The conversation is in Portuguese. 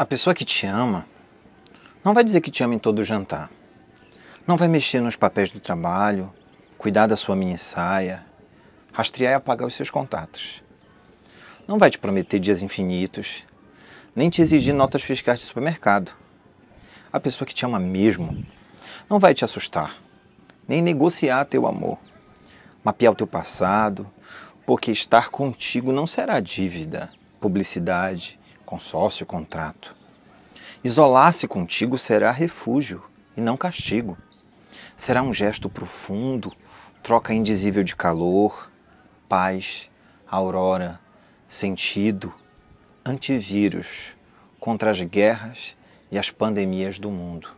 A pessoa que te ama não vai dizer que te ama em todo jantar. Não vai mexer nos papéis do trabalho, cuidar da sua mini saia, rastrear e apagar os seus contatos. Não vai te prometer dias infinitos, nem te exigir notas fiscais de supermercado. A pessoa que te ama mesmo não vai te assustar, nem negociar teu amor, mapear o teu passado, porque estar contigo não será dívida, publicidade, consórcio, contrato. Isolar-se contigo será refúgio e não castigo. Será um gesto profundo, troca indizível de calor, paz, aurora, sentido, antivírus contra as guerras e as pandemias do mundo.